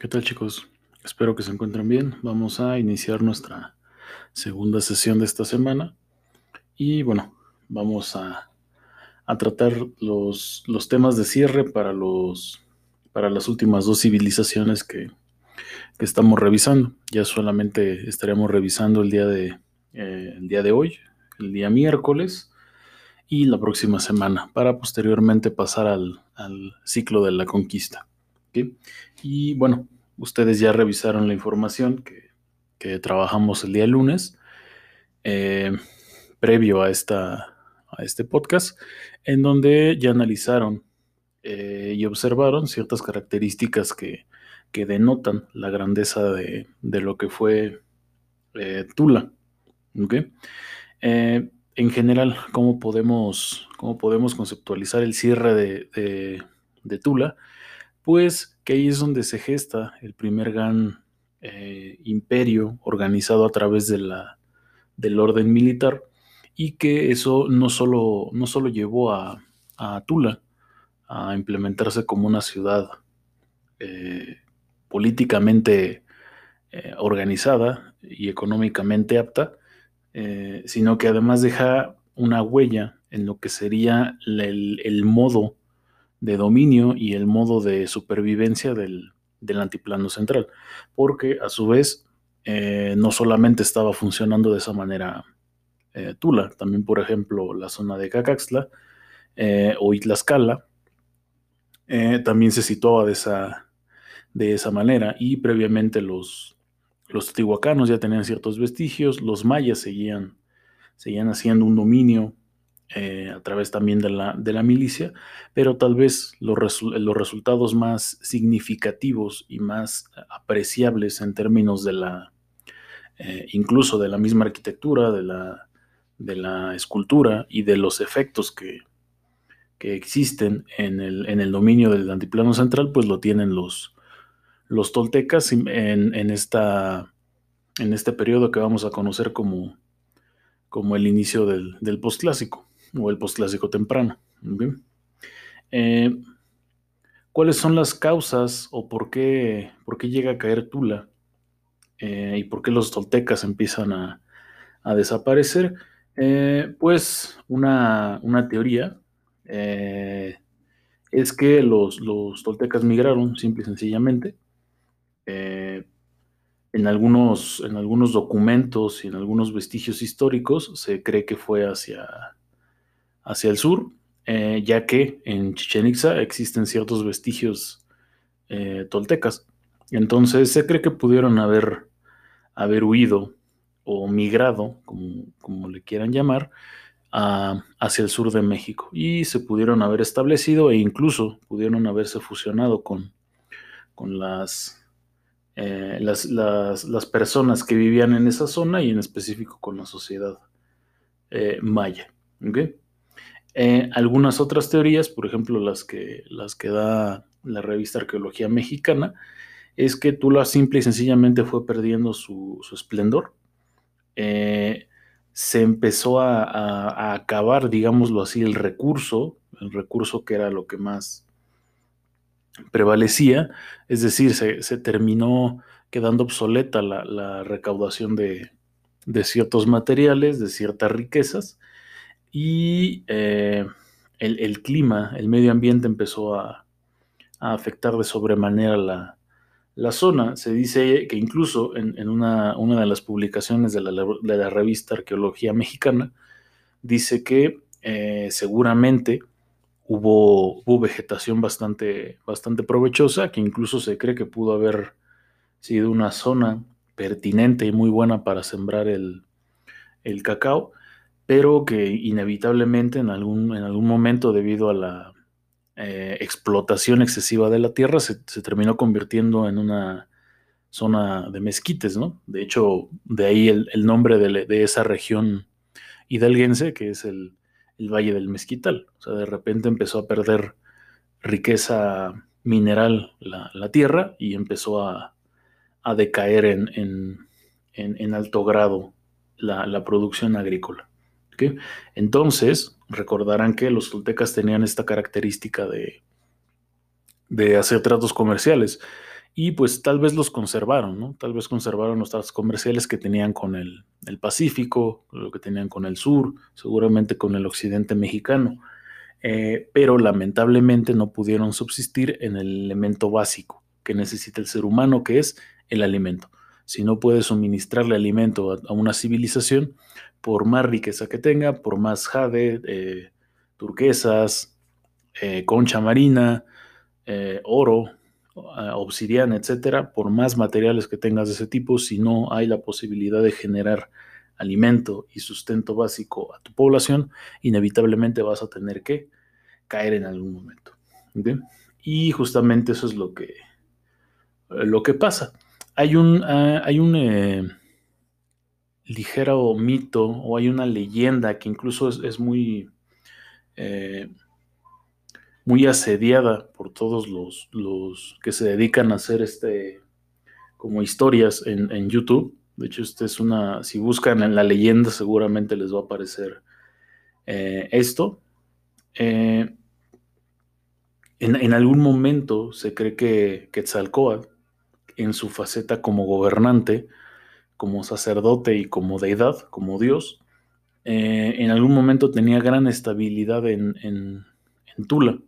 ¿Qué tal chicos? Espero que se encuentren bien. Vamos a iniciar nuestra segunda sesión de esta semana. Y bueno, vamos a, tratar los, temas de cierre para, los, para las últimas dos civilizaciones que, estamos revisando. Ya solamente estaremos revisando el día de, eh, el día de hoy, el día miércoles y la próxima semana, para posteriormente pasar al, al ciclo de la conquista. Y bueno, ustedes ya revisaron la información que, trabajamos el día lunes, eh, previo a, esta, a este podcast, en donde ya analizaron eh, y observaron ciertas características que, denotan la grandeza de, lo que fue eh, Tula. en general, ¿cómo podemos, ¿cómo podemos conceptualizar el cierre de, de Tula? Pues que ahí es donde se gesta el primer gran eh, imperio organizado a través de la, del orden militar y que eso no solo, no solo llevó a, Tula a implementarse como una ciudad eh, políticamente eh, organizada y económicamente apta, sino que además deja una huella en lo que sería el, el modo de dominio y el modo de supervivencia del, del antiplano central, porque a su vez eh, no solamente estaba funcionando de esa manera eh, Tula, también por ejemplo la zona de Cacaxtla eh, o Itlascala también se situaba de esa, de esa manera y previamente los, los teotihuacanos ya tenían ciertos vestigios, los mayas seguían, seguían haciendo un dominio eh, a través también de la, de la, milicia, pero tal vez los, los, resultados más significativos y más apreciables en términos de la, eh, incluso de la misma arquitectura, de la, de la escultura y de los efectos que, que existen en el, en el, dominio del antiplano central, pues lo tienen los, los toltecas en, en, esta, en este periodo que vamos a conocer como, como el inicio del, del postclásico o el postclásico temprano. Eh, ¿Cuáles son las causas o por qué, por qué llega a caer Tula? Eh, ¿Y por qué los toltecas empiezan a, desaparecer? Eh, pues una, teoría es que los, los, toltecas migraron simple y sencillamente. en, algunos, en algunos documentos y en algunos vestigios históricos se cree que fue hacia, hacia el sur, eh, ya que en Chichen Itza existen ciertos vestigios eh, toltecas. Entonces se cree que pudieron haber, haber huido o migrado, como, como le quieran llamar, hacia el sur de México y se pudieron haber establecido e incluso pudieron haberse fusionado con, con las, eh, las, las, personas que vivían en esa zona y en específico con la sociedad maya. ¿okay? Eh, algunas otras teorías, por ejemplo las que, las que da la revista Arqueología Mexicana, es que Tula simple y sencillamente fue perdiendo su, esplendor. Eh, se empezó a, acabar, digámoslo así, el recurso, el recurso que era lo que más prevalecía, es decir, se, terminó quedando obsoleta la, recaudación de, de, ciertos materiales, de ciertas riquezas, y eh, el, clima, el medio ambiente empezó a, afectar de sobremanera la, zona. Se dice que incluso en, una, de las publicaciones de la, revista Arqueología Mexicana, dice que eh, seguramente hubo, hubo, vegetación bastante, bastante provechosa, que incluso se cree que pudo haber sido una zona pertinente y muy buena para sembrar el, el cacao pero que inevitablemente en algún, en algún momento debido a la eh, explotación excesiva de la tierra se, terminó convirtiendo en una zona de mezquites, ¿no? De hecho, de ahí el, nombre de, esa región hidalguense, que es el, Valle del Mezquital. O sea, de repente empezó a perder riqueza mineral la, tierra y empezó a, decaer en, alto grado la producción agrícola. Entonces, recordarán que los toltecas tenían esta característica de, de hacer tratos comerciales y pues tal vez los conservaron, ¿no? Tal vez conservaron los tratos comerciales que tenían con el, el, Pacífico, lo que tenían con el sur, seguramente con el occidente mexicano, eh, pero lamentablemente no pudieron subsistir en el elemento básico que necesita el ser humano, que es el alimento. Si no puede suministrarle alimento a, una civilización, por más riqueza que tenga, por más jade, eh, turquesas, eh, concha marina, oro, obsidiana, etcétera, por más materiales que tengas de ese tipo, si no hay la posibilidad de generar alimento y sustento básico a tu población, inevitablemente vas a tener que caer en algún momento. Y justamente eso es lo que, lo que pasa. Hay un, ah, hay un eh, ligero mito o hay una leyenda que incluso es, muy, eh, muy asediada por todos los, los, que se dedican a hacer este como historias en, YouTube. De hecho, esta es una, si buscan en la leyenda seguramente les va a aparecer eh, esto. Eh, en, algún momento se cree que Quetzalcoatl, en su faceta como gobernante, como sacerdote y como deidad, como Dios, eh, en algún momento tenía gran estabilidad en, en Tula.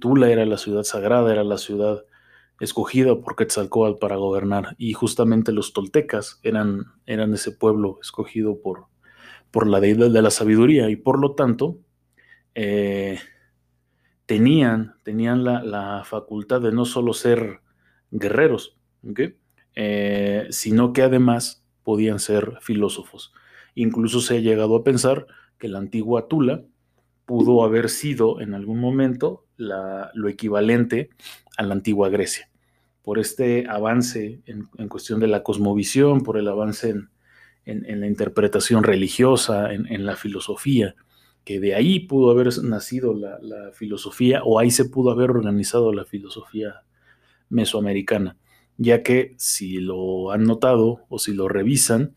Tula era la ciudad sagrada, era la ciudad escogida por Quetzalcóatl para gobernar y justamente los toltecas eran, eran ese pueblo escogido por, por la deidad de la sabiduría y por lo tanto eh, tenían, tenían la, facultad de no solo ser guerreros, eh, sino que además podían ser filósofos. Incluso se ha llegado a pensar que la antigua Tula pudo haber sido en algún momento lo equivalente a la antigua Grecia. Por este avance en, cuestión de la cosmovisión, por el avance en, la interpretación religiosa, en, la filosofía, que de ahí pudo haber nacido la, la, filosofía o ahí se pudo haber organizado la filosofía mesoamericana, ya que si lo han notado o si lo revisan,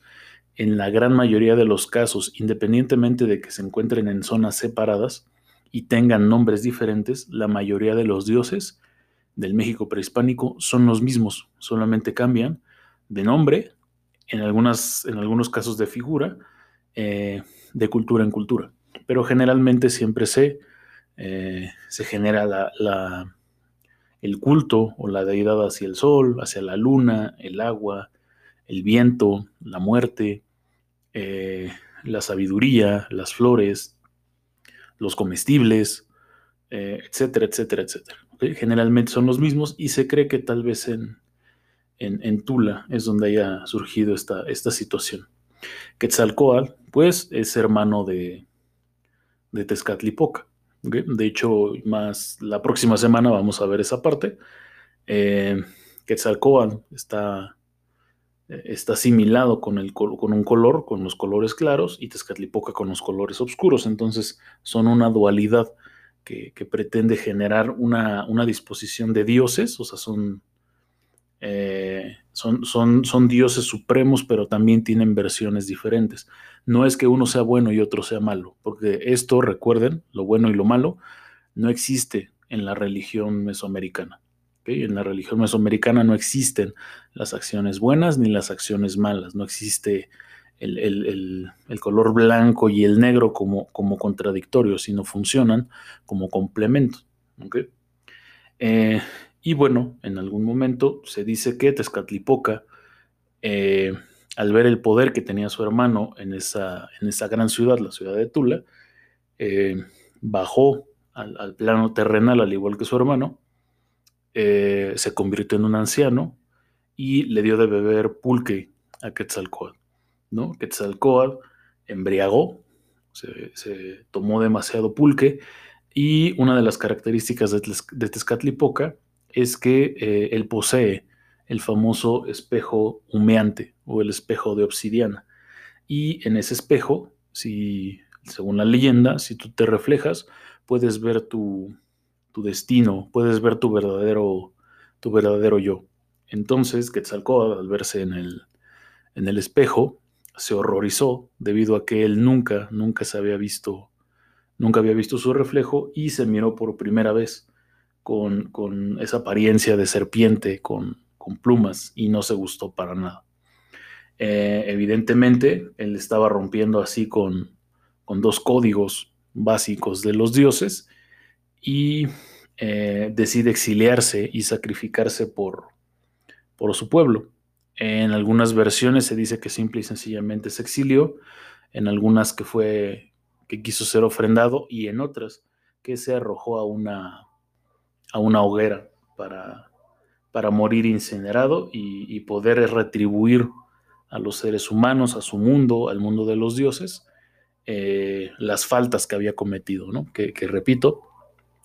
en la gran mayoría de los casos, independientemente de que se encuentren en zonas separadas y tengan nombres diferentes, la mayoría de los dioses del México prehispánico son los mismos, solamente cambian de nombre, en, algunas, en algunos casos de figura, eh, de cultura en cultura. Pero generalmente siempre se, eh, se genera la, el culto o la deidad hacia el sol, hacia la luna, el agua, el viento, la muerte, eh, la sabiduría, las flores, los comestibles, eh, etcétera, etcétera, etcétera. Generalmente son los mismos y se cree que tal vez en, en, Tula es donde haya surgido esta, esta situación. Quetzalcoatl, pues, es hermano de, de Tezcatlipoca. De hecho, más la próxima semana vamos a ver esa parte. Eh, está está asimilado con, el, con un color, con los colores claros, y Tezcatlipoca con los colores oscuros. Entonces son una dualidad que, pretende generar una, disposición de dioses, o sea, son, eh, son, son, son, dioses supremos, pero también tienen versiones diferentes. No es que uno sea bueno y otro sea malo, porque esto, recuerden, lo bueno y lo malo, no existe en la religión mesoamericana. En la religión mesoamericana no existen las acciones buenas ni las acciones malas, no existe el, color blanco y el negro como, como contradictorios, sino funcionan como complementos. Eh, y bueno, en algún momento se dice que Tezcatlipoca, eh, al ver el poder que tenía su hermano en esa, en esa gran ciudad, la ciudad de Tula, eh, bajó al, plano terrenal al igual que su hermano eh, se convirtió en un anciano y le dio de beber pulque a Quetzalcoatl. ¿no? Quetzalcoatl embriagó, se, tomó demasiado pulque y una de las características de, Tezcatlipoca es que eh, él posee el famoso espejo humeante o el espejo de obsidiana. Y en ese espejo, si, según la leyenda, si tú te reflejas, puedes ver tu, tu destino, puedes ver tu verdadero, tu verdadero yo. Entonces Quetzalcóatl, al verse en el, en el espejo, se horrorizó debido a que él nunca, nunca se había visto, nunca había visto su reflejo y se miró por primera vez con, esa apariencia de serpiente, con, plumas, y no se gustó para nada. Eh, evidentemente, él estaba rompiendo así con, dos códigos básicos de los dioses y eh, decide exiliarse y sacrificarse por, por su pueblo. En algunas versiones se dice que simple y sencillamente se exilió, en algunas que fue que quiso ser ofrendado y en otras que se arrojó a una a una hoguera para, para morir incinerado y, poder retribuir a los seres humanos, a su mundo, al mundo de los dioses, eh, las faltas que había cometido, ¿no? Que, repito,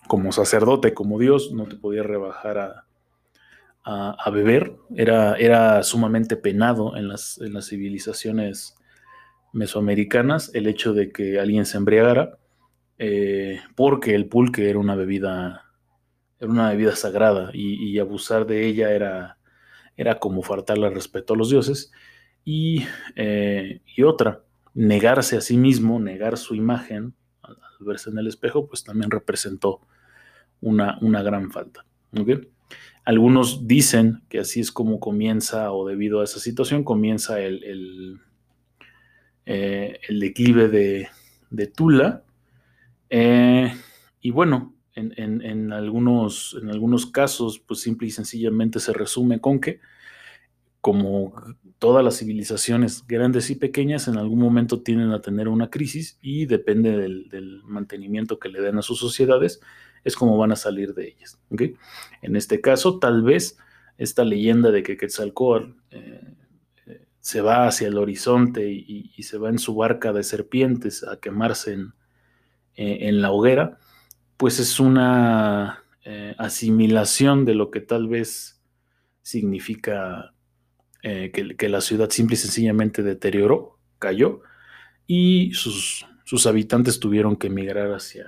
como sacerdote, como Dios, no te podía rebajar a, a, beber, era, era, sumamente penado en las, en las, civilizaciones mesoamericanas el hecho de que alguien se embriagara, eh, porque el pulque era una bebida era una bebida sagrada y, abusar de ella era, era como faltarle respeto a los dioses. Y, eh, y, otra, negarse a sí mismo, negar su imagen al, verse en el espejo, pues también representó una, una gran falta. Algunos dicen que así es como comienza, o debido a esa situación, comienza el, el, eh, declive de, de Tula. Eh, y bueno, en, algunos, en algunos casos, pues simple y sencillamente se resume con que, como todas las civilizaciones grandes y pequeñas, en algún momento tienden a tener una crisis y depende del, mantenimiento que le den a sus sociedades, es como van a salir de ellas. En este caso, tal vez esta leyenda de que Quetzalcóatl eh, eh, se va hacia el horizonte y, se va en su barca de serpientes a quemarse en, eh, en la hoguera, pues es una eh, asimilación de lo que tal vez significa eh, que, la ciudad simple y sencillamente deterioró, cayó, y sus, sus habitantes tuvieron que emigrar hacia,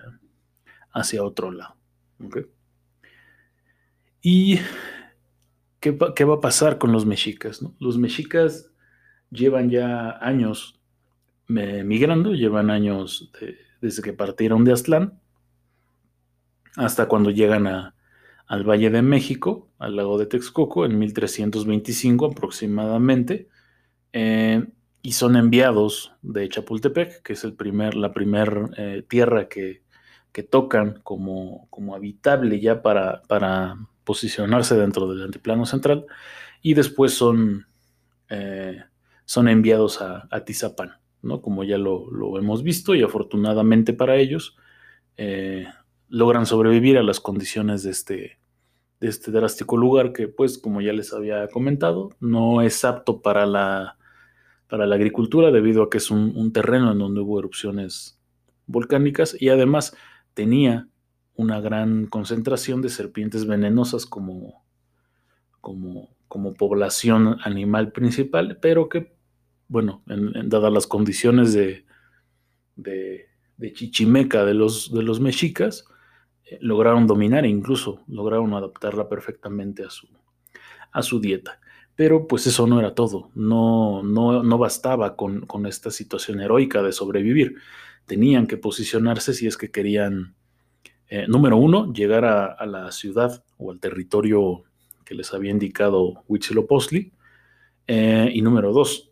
hacia otro lado. ¿Y qué, va a pasar con los mexicas? Los mexicas llevan ya años migrando, llevan años desde que partieron de Aztlán, hasta cuando llegan al Valle de México, al lago de Texcoco, en 1325 aproximadamente, eh, y son enviados de Chapultepec, que es el primer, la primera eh, tierra que, tocan como, habitable ya para, posicionarse dentro del antiplano central, y después son, eh, enviados a, Tizapán, ¿no? como ya lo, lo, hemos visto, y afortunadamente para ellos, logran sobrevivir a las condiciones de este, de este drástico lugar que, pues, como ya les había comentado, no es apto para la, para la agricultura debido a que es un, terreno en donde hubo erupciones volcánicas y además tenía una gran concentración de serpientes venenosas como, como, como población animal principal, pero que, bueno, en, dadas las condiciones de, de, de chichimeca de los, de los mexicas, lograron dominar e incluso lograron adaptarla perfectamente a su, a su dieta. Pero pues eso no era todo, no, no, bastaba con, esta situación heroica de sobrevivir. Tenían que posicionarse si es que querían, eh, número uno, llegar a, la ciudad o al territorio que les había indicado Huitzilopochtli. Eh, y número dos,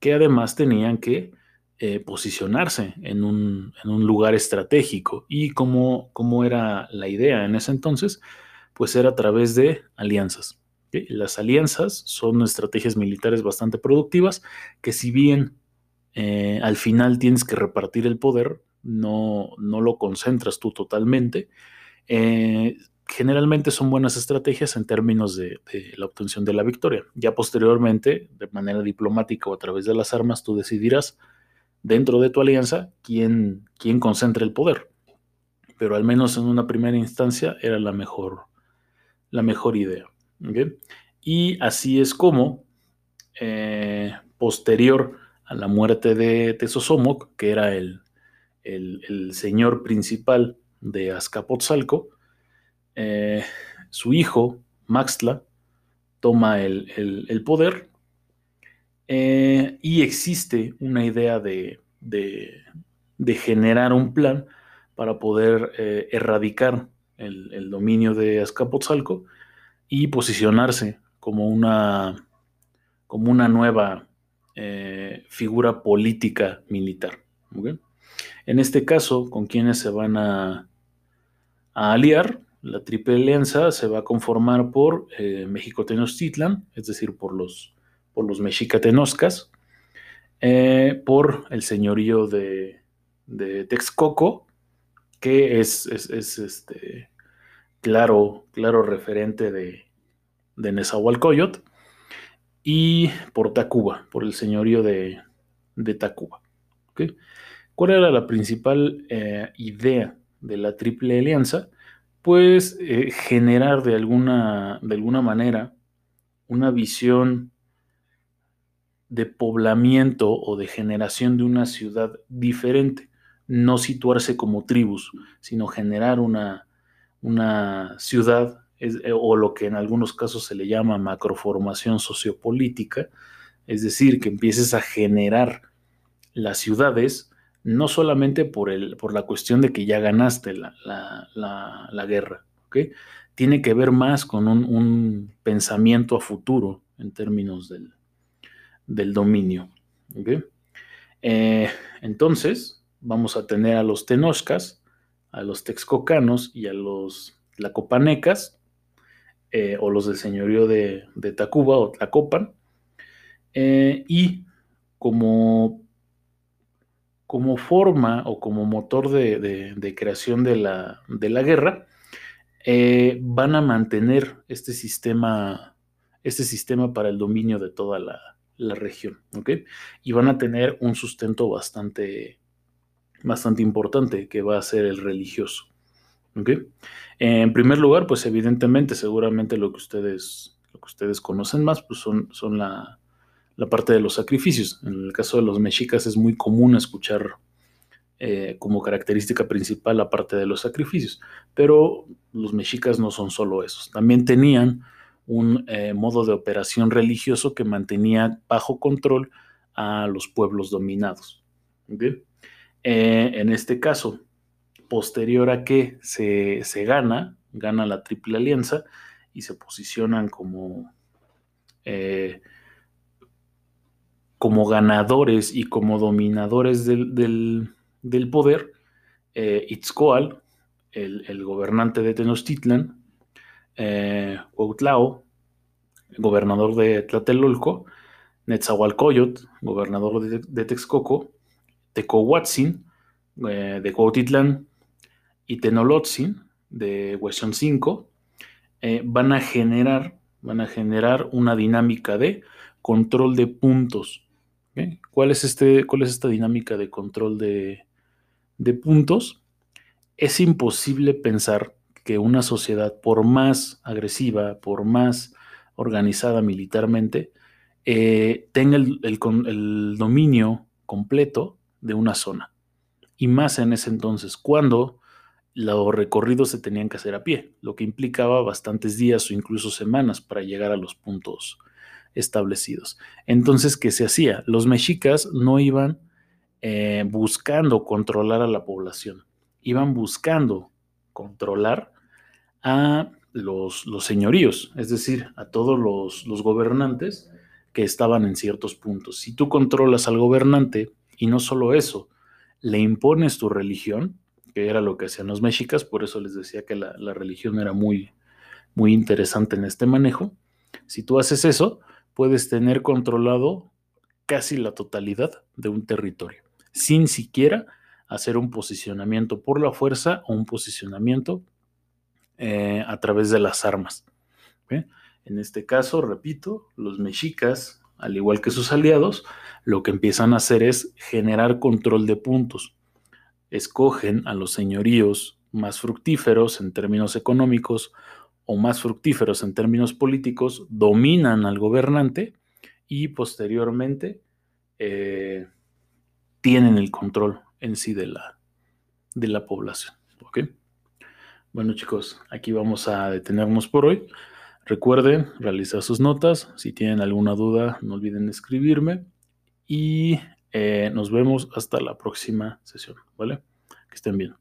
que además tenían que eh, posicionarse en un, lugar estratégico. Y como, era la idea en ese entonces, pues era a través de alianzas. Las alianzas son estrategias militares bastante productivas que si bien eh, al final tienes que repartir el poder, no, no lo concentras tú totalmente. Eh, generalmente son buenas estrategias en términos de, la obtención de la victoria. Ya posteriormente, de manera diplomática o a través de las armas, tú decidirás dentro de tu alianza quién, quién concentra el poder. Pero al menos en una primera instancia era la mejor, la mejor idea. Y así es como, eh, posterior a la muerte de Tezosomoc, que era el, el, señor principal de Azcapotzalco, eh, su hijo, Maxtla, toma el poder eh, y existe una idea de, generar un plan para poder eh, erradicar el, dominio de Azcapotzalco y posicionarse como una, como una nueva eh, figura política militar. En este caso, ¿con quienes se van a, aliar? La Triple Alianza se va a conformar por eh, México Tenochtitlan, es decir, por los, por los mexicatenoscas, eh, por el señorío de, de Texcoco, que es, este, claro, claro referente de, de y por Tacuba, por el señorío de, de Tacuba. ¿Cuál era la principal eh, idea de la Triple Alianza? Pues eh, generar de alguna, de alguna manera una visión de poblamiento o de generación de una ciudad diferente, no situarse como tribus, sino generar una, una ciudad eh, o lo que en algunos casos se le llama macroformación sociopolítica, es decir, que empieces a generar las ciudades no solamente por, el, por la cuestión de que ya ganaste la, guerra, tiene que ver más con un, pensamiento a futuro en términos del, dominio. Eh, entonces, vamos a tener a los tenoscas, a los texcocanos y a los tlacopanecas, eh, o los del señorío de, Tacuba o Tlacopan, eh, y como, como forma o como motor de, creación de la, guerra, van a mantener este sistema, este sistema para el dominio de toda la, región, Y van a tener un sustento bastante, bastante importante, que va a ser el religioso. En primer lugar, pues evidentemente, seguramente lo que ustedes, lo que ustedes conocen más, pues son, son la, parte de los sacrificios. En el caso de los mexicas es muy común escuchar eh, como característica principal la parte de los sacrificios, pero los mexicas no son solo esos. También tenían un eh, modo de operación religioso que mantenía bajo control a los pueblos dominados. Eh, en este caso, posterior a que se, gana, gana la Triple Alianza y se posicionan como, eh, como ganadores y como dominadores del, poder, eh, Itzcoal, el, gobernante de Tenochtitlan, eh, gobernador de Tlatelolco, Netzahualcoyot, gobernador de, de Texcoco, Tecohuatzin, eh, de Cuautitlán, y Tenolotzin de Huesión 5 eh, van a generar van a generar una dinámica de control de puntos. ¿Cuál, es este, ¿Cuál es esta dinámica de control de, puntos? Es imposible pensar que una sociedad, por más agresiva, por más organizada militarmente, eh, tenga el dominio completo de una zona. Y más en ese entonces, cuando los recorridos se tenían que hacer a pie, lo que implicaba bastantes días o incluso semanas para llegar a los puntos establecidos. Entonces, ¿qué se hacía? Los mexicas no iban eh, buscando controlar a la población, iban buscando controlar a los, señoríos, es decir, a todos los, gobernantes que estaban en ciertos puntos. Si tú controlas al gobernante, y no solo eso, le impones tu religión, que era lo que hacían los mexicas, por eso les decía que la, religión era muy, muy interesante en este manejo. Si tú haces eso, puedes tener controlado casi la totalidad de un territorio, sin siquiera hacer un posicionamiento por la fuerza o un posicionamiento eh, a través de las armas. En este caso, repito, los mexicas, al igual que sus aliados, lo que empiezan a hacer es generar control de puntos escogen a los señoríos más fructíferos en términos económicos o más fructíferos en términos políticos, dominan al gobernante y posteriormente eh, tienen el control en sí de la, de la población. Bueno chicos, aquí vamos a detenernos por hoy. Recuerden realizar sus notas. Si tienen alguna duda, no olviden escribirme. Y eh, nos vemos hasta la próxima sesión, ¿vale? Que estén bien.